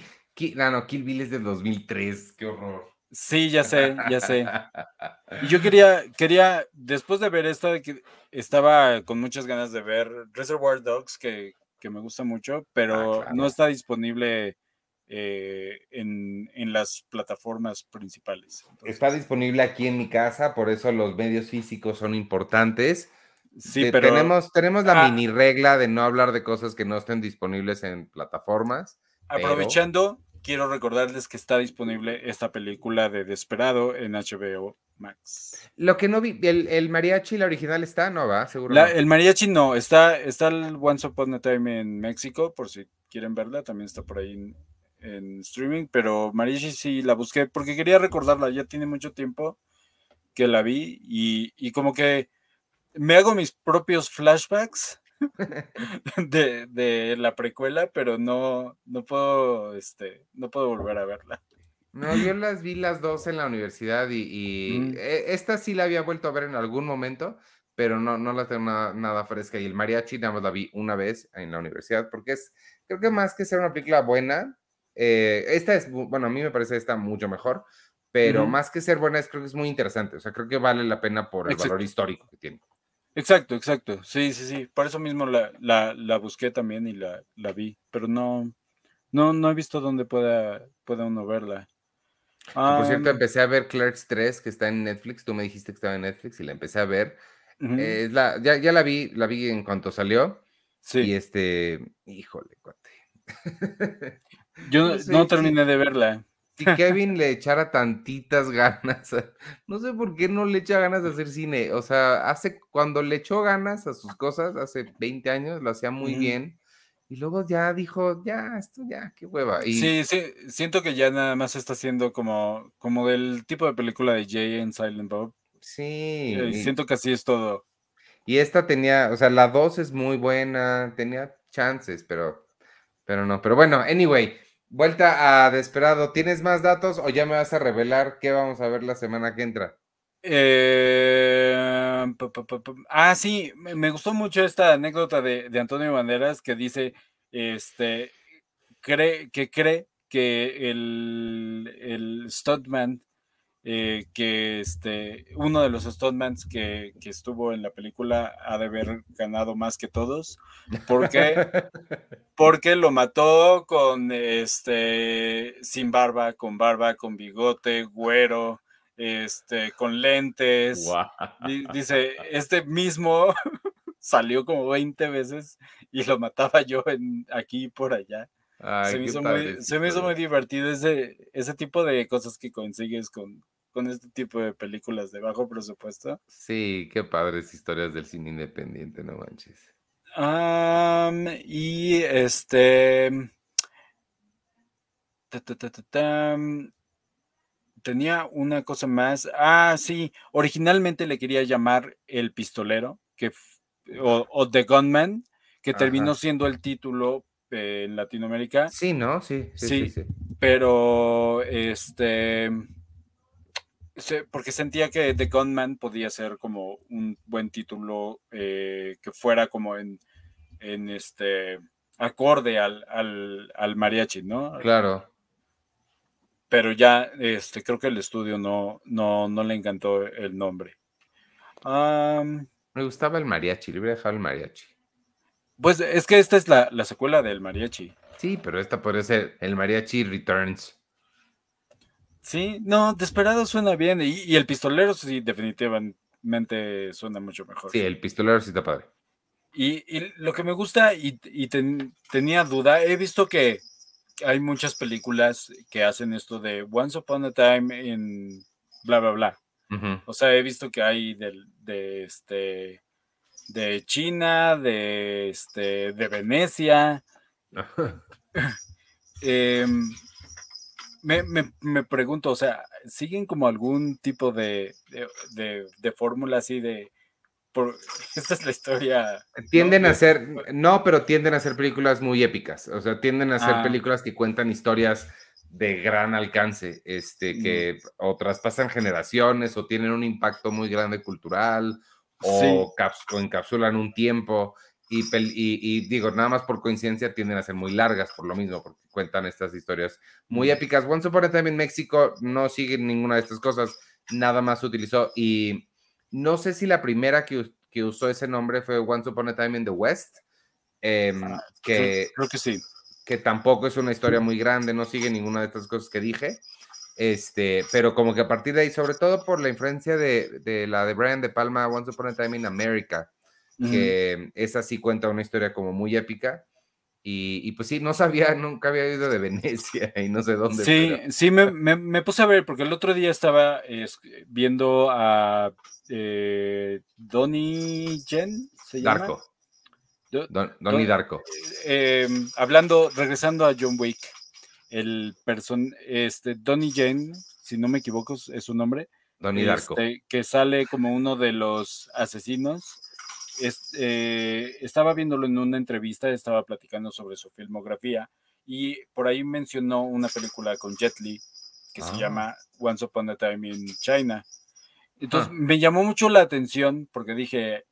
no, no, Kill Bill es del 2003. Qué horror. Sí, ya sé, ya sé. Y yo quería, quería, después de ver que estaba con muchas ganas de ver Reservoir Dogs, que, que me gusta mucho, pero ah, no está disponible eh, en, las plataformas principales. Está disponible aquí en mi casa, por eso los medios físicos son importantes. Sí, pero tenemos, tenemos la ah. mini regla de no hablar de cosas que no estén disponibles en plataformas. Aprovechando, quiero recordarles que está disponible esta película de Desperado en HBO Max. Lo que no vi, el, mariachi, la original está, ¿no va? Seguro. El mariachi no, está, está el Once Upon a Time en México, por si quieren verla, también está por ahí en, en streaming, pero Mariachi sí la busqué porque quería recordarla, ya tiene mucho tiempo que la vi y, como que me hago mis propios flashbacks de, la precuela, pero no, no puedo, este, no puedo volver a verla. No, yo las vi las dos en la universidad y, mm. e, esta sí la había vuelto a ver en algún momento, pero no, no la tengo nada, nada, fresca. Y el mariachi nada más la vi una vez en la universidad, porque es, creo que más que ser una película buena, eh, esta es, bueno, a mí me parece esta mucho mejor, pero más que ser buena, es, creo que es muy interesante. O sea, creo que vale la pena por el valor histórico que tiene. Exacto, exacto. Sí, sí, sí. Por eso mismo la, la, busqué también y la, la, vi, pero no, no, no he visto dónde pueda, pueda uno verla. por cierto, empecé a ver Clerks 3, que está en Netflix. Tú me dijiste que estaba en Netflix y la empecé a ver. Es la, ya, ya la vi, la vi en cuanto salió. Y sí, este, híjole, cuate. yo No sé terminé de verla. si Kevin le echara tantitas ganas, no sé por qué no le echa ganas de hacer cine. O sea, hace cuando le echó ganas a sus cosas, hace 20 años, lo hacía muy bien. Y luego ya dijo, ya, esto ya, qué hueva. Y Sí, sí, siento que ya nada más está haciendo como, como del tipo de película de Jay en Silent Bob. sí, Eh, y, siento que así es todo. y esta tenía, o sea, la 2 es muy buena, tenía chances, pero, pero no. Pero bueno, anyway, vuelta a Desperado. ¿Tienes más datos o ya me vas a revelar qué vamos a ver la semana que entra? Eh. Ah, sí, me, gustó mucho esta anécdota de, de Antonio Banderas que dice, este, cree, que cree que el, el stuntman, eh, que este, uno de los stuntmans que, que estuvo en la película ha de haber ganado más que todos, porque porque lo mató con este sin barba, con barba, con bigote, güero, este, con lentes. Dice, este mismo salió como 20 veces y lo mataba yo en, aquí y por allá. Ay, se, me hizo muy, se me hizo muy historias. divertido ese, ese tipo de cosas que consigues con, con este tipo de películas de bajo presupuesto. Sí, qué padres historias del cine independiente, no manches. Am, y este... ta, ta, ta, ta, tam, tenía una cosa más. Ah, sí, originalmente le quería llamar El Pistolero, que, o, o The Gunman, que terminó siendo el título eh, en Latinoamérica. Sí, ¿no? Sí, sí, sí, Sí, sí. pero este. Porque sentía que The Gunman podía ser como un buen título eh, que fuera como en, en este acorde al, al, al mariachi, ¿no? Claro. Pero ya este, creo que el estudio no, no, no le encantó el nombre. Me gustaba el mariachi, le hubiera dejado el mariachi. pues es que esta es la, la secuela del mariachi. Sí, pero esta podría ser el mariachi Returns. Sí, no, Desperado suena bien. Y, y el pistolero sí, definitivamente suena mucho mejor. Sí, el pistolero sí está padre. Y, y lo que me gusta, y, y ten- tenía duda, he visto que hay muchas películas que hacen esto de Once Upon a Time en bla, bla, bla. O sea, he visto que hay del- de, este de China, de este de Venecia. Em, me, me- me pregunto, o sea, ¿siguen como algún tipo de, de, de- de fórmula así de por, esta es la historia? ¿no? Tienden a ser, no, pero tienden a ser películas muy épicas. O sea, tienden a ser Ah. películas que cuentan historias de gran alcance, este, Mm. que o traspasan generaciones o tienen un impacto muy grande cultural o, Sí. caps- o encapsulan un tiempo. Y, y- y digo, nada más por coincidencia tienden a ser muy largas por lo mismo, porque cuentan estas historias muy épicas. Once Upon a Time in México no sigue ninguna de estas cosas, nada más utilizó y no sé si la primera que, que usó ese nombre fue Once Upon a Time in the West, Creo, que, creo que sí. que tampoco es una historia muy grande, no sigue ninguna de estas cosas que dije. Este, pero como que a partir de ahí, sobre todo por la influencia de, de la de Brian De Palma, Once Upon a Time in America, Que esa sí cuenta una historia como muy épica. Y, y pues sí, no sabía, nunca había oído de Venecia y no sé dónde. Sí, pero- sí, me, me- me puse a ver porque el otro día estaba es- viendo a eh, Donnie Yen, ¿se llama? Darko, Do- Don, Donnie Don- Darko. eh, hablando, regresando a John Wick, el person, este, Donnie Yen, si no me equivoco, es su nombre, Donnie Darko. este, que sale como uno de los asesinos. Eh, estaba viéndolo en una entrevista, estaba platicando sobre su filmografía y por ahí mencionó una película con Jet Li que se Ah. llama Once Upon a Time in China. Entonces Ah. me llamó mucho la atención porque dije,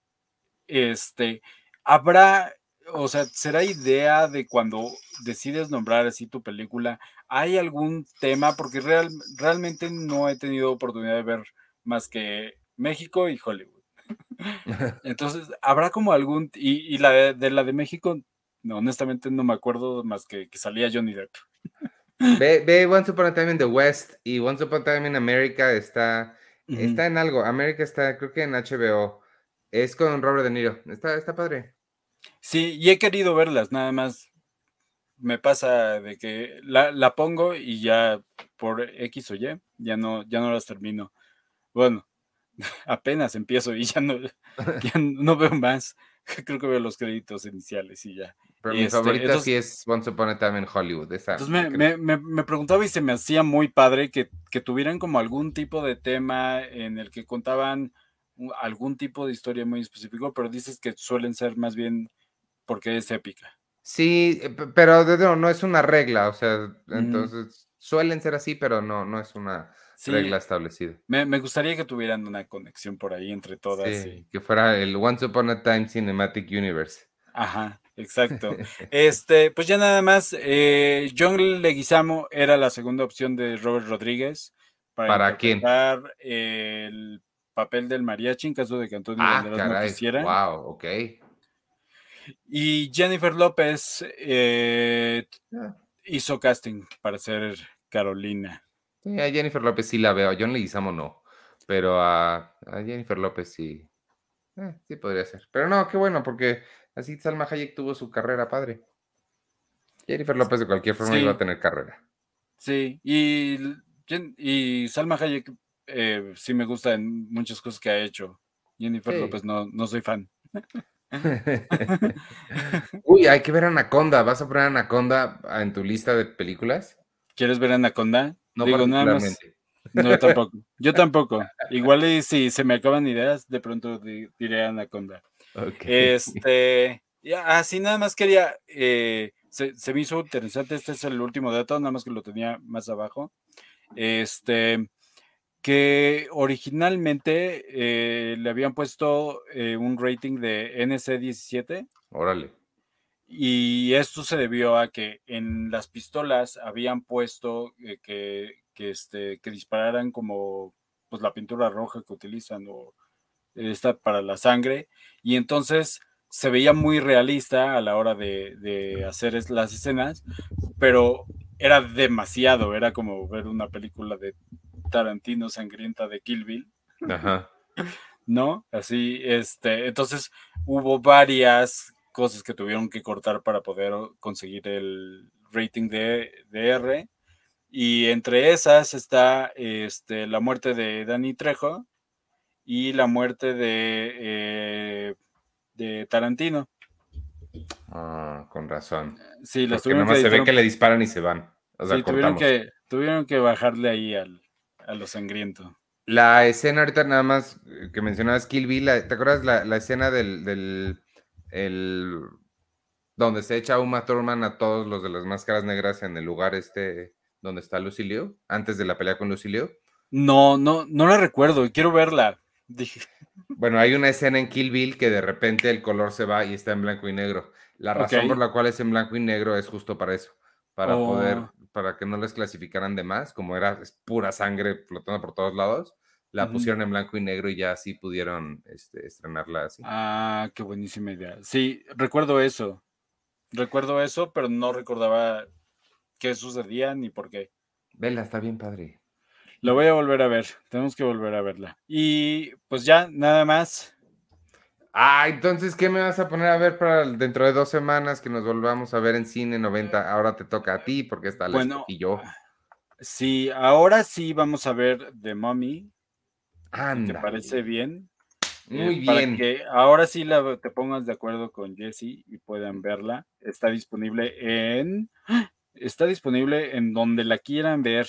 este, habrá, o sea, será idea de cuando decides nombrar así tu película, ¿hay algún tema? Porque real- realmente no he tenido oportunidad de ver más que México y Hollywood. Entonces, ¿habrá como algún, y, y la de, de la de México, no, honestamente no me acuerdo más que que salía Johnny Depp. Ve, ve Once Upon a Time in the West y Once Upon a Time in America está, está en algo. América está, creo que en HBO. Es con Robert De Niro. Está, está padre. Sí, y he querido verlas, nada más me pasa de que la, la, pongo y ya por X o Y, ya no, ya no las termino. Bueno, apenas empiezo y ya no, ya no veo más. Creo que veo los créditos iniciales y ya. Pero mi este, favorita sí es Once Upon a Time Hollywood. entonces me, me, me, preguntaba y se me hacía muy padre que, que, tuvieran como algún tipo de tema en el que contaban algún tipo de historia muy específico, pero dices que suelen ser más bien porque es épica. Sí, eh, pero no, no es una regla, o sea, entonces suelen ser así, pero no, no es una regla establecida. Me, me, gustaría que tuvieran una conexión por ahí entre todas. Sí, que fuera el Once Upon a Time Cinematic Universe. Ajá, exacto. este, pues ya nada más, eh, John Leguizamo era la segunda opción de Robert Rodríguez para, ¿Para quién? el papel del mariachi en caso de que Antonio ah, no quisiera. Wow, ok. Y Jennifer López eh, ah. hizo casting para ser Carolina. Sí, a Jennifer López sí la veo, a John Leguizamo no, pero a, Jennifer López sí, eh, sí podría ser. Pero no, qué bueno, porque así Salma Hayek tuvo su carrera padre. Jennifer López de cualquier forma iba a tener carrera. Sí, y, y Salma Hayek eh, sí me gusta en muchas cosas que ha hecho. Jennifer López no, no soy fan. Uy, hay que ver Anaconda. ¿Vas a poner Anaconda en tu lista de películas? ¿Quieres ver Anaconda? No, Digo, nada más. No, tampoco. Yo tampoco. Igual y si se me acaban ideas, de pronto diré Anaconda. Este, así nada más quería, eh, se, se, me hizo interesante, este es el último dato, nada más que lo tenía más abajo. Este, que originalmente eh, le habían puesto eh, un rating de NC17. Órale. Y esto se debió a que en las pistolas habían puesto eh, que, que, este, que dispararan como pues, la pintura roja que utilizan o esta para la sangre. Y entonces se veía muy realista a la hora de, de hacer las escenas, pero era demasiado, era como ver una película de Tarantino sangrienta de Kill Bill. Ajá. ¿No? Así, este, entonces hubo varias cosas que tuvieron que cortar para poder conseguir el rating de, R. Y entre esas está este, la muerte de Danny Trejo y la muerte de, eh, de Tarantino. Ah, con razón. Sí, las Porque nomás se ve que le disparan y se van. sí, tuvieron que, tuvieron que bajarle ahí al, a lo sangriento. La escena ahorita nada más eh, que mencionabas Kill Bill, ¿te acuerdas la, escena del, del el, donde se echa Uma Thurman a todos los de las máscaras negras en el lugar este donde está Lucilio, antes de la pelea con Lucilio? No, no, no la recuerdo, quiero verla. Dije. Bueno, hay una escena en Kill Bill que de repente el color se va y está en blanco y negro. La razón por la cual es en blanco y negro es justo para eso, para poder oh para que no les clasificaran de más, como era pura sangre flotando por todos lados, la pusieron en blanco y negro y ya así pudieron este, estrenarla así. Ah, qué buenísima idea. Sí, recuerdo eso. Recuerdo eso, pero no recordaba qué sucedía ni por qué. Vela, está bien padre. La voy a volver a ver, tenemos que volver a verla. Y pues ya, nada más. Ah, entonces, ¿qué me vas a poner a ver para dentro de dos semanas que nos volvamos a ver en cine 90? Ahora te toca a ti porque está bueno, y yo. Sí, ahora sí vamos a ver The Mummy. Anda. ¿Te parece bien? Muy bien. Para que ahora sí la, te pongas de acuerdo con Jesse y puedan verla. Está disponible en. Está disponible en donde la quieran ver.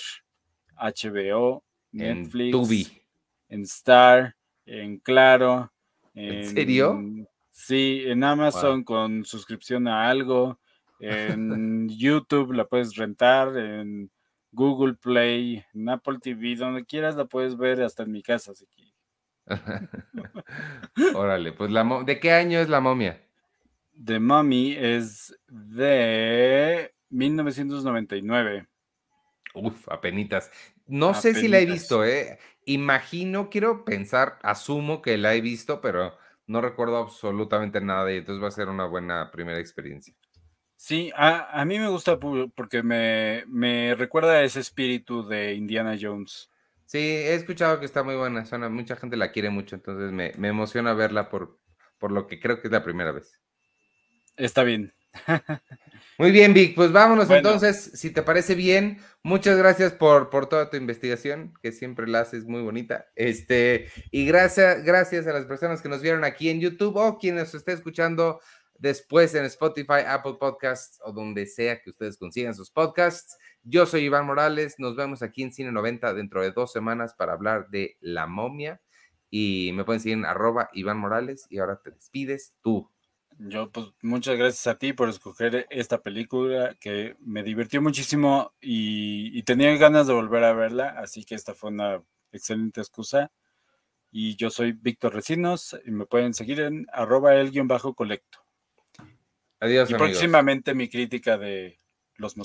HBO, Netflix, en Star, en Claro, ¿En, serio? Sí, en Amazon con suscripción a algo. En YouTube la puedes rentar. En Google Play, en Apple TV, donde quieras la puedes ver, hasta en mi casa. Así que... Órale, pues la ¿de qué año es la momia? The Mummy es de 1999. Uf, apenitas. No sé si la he visto, ¿eh? Imagino, quiero pensar, asumo que la he visto, pero no recuerdo absolutamente nada y entonces va a ser una buena primera experiencia. Sí, a, a mí me gusta porque me, me, recuerda a ese espíritu de Indiana Jones. Sí, he escuchado que está muy buena, suena, mucha gente la quiere mucho, entonces me, me emociona verla por, por lo que creo que es la primera vez. Está bien. Muy bien, Vic, pues vámonos entonces, si te parece bien, muchas gracias por, por toda tu investigación, que siempre la haces muy bonita. Este, y gracias, gracias a las personas que nos vieron aquí en YouTube o quienes nos esté escuchando después en Spotify, Apple Podcasts o donde sea que ustedes consigan sus podcasts. Yo soy Iván Morales, nos vemos aquí en Cine 90 dentro de dos semanas para hablar de La momia y me pueden seguir en arroba Iván Morales y ahora te despides tú. Yo, pues, muchas gracias a ti por escoger esta película que me divirtió muchísimo y, tenía ganas de volver a verla, así que esta fue una excelente excusa. Y yo soy Víctor Recinos y me pueden seguir en arroba el guion bajo colecto. Adiós. Y próximamente mi crítica de los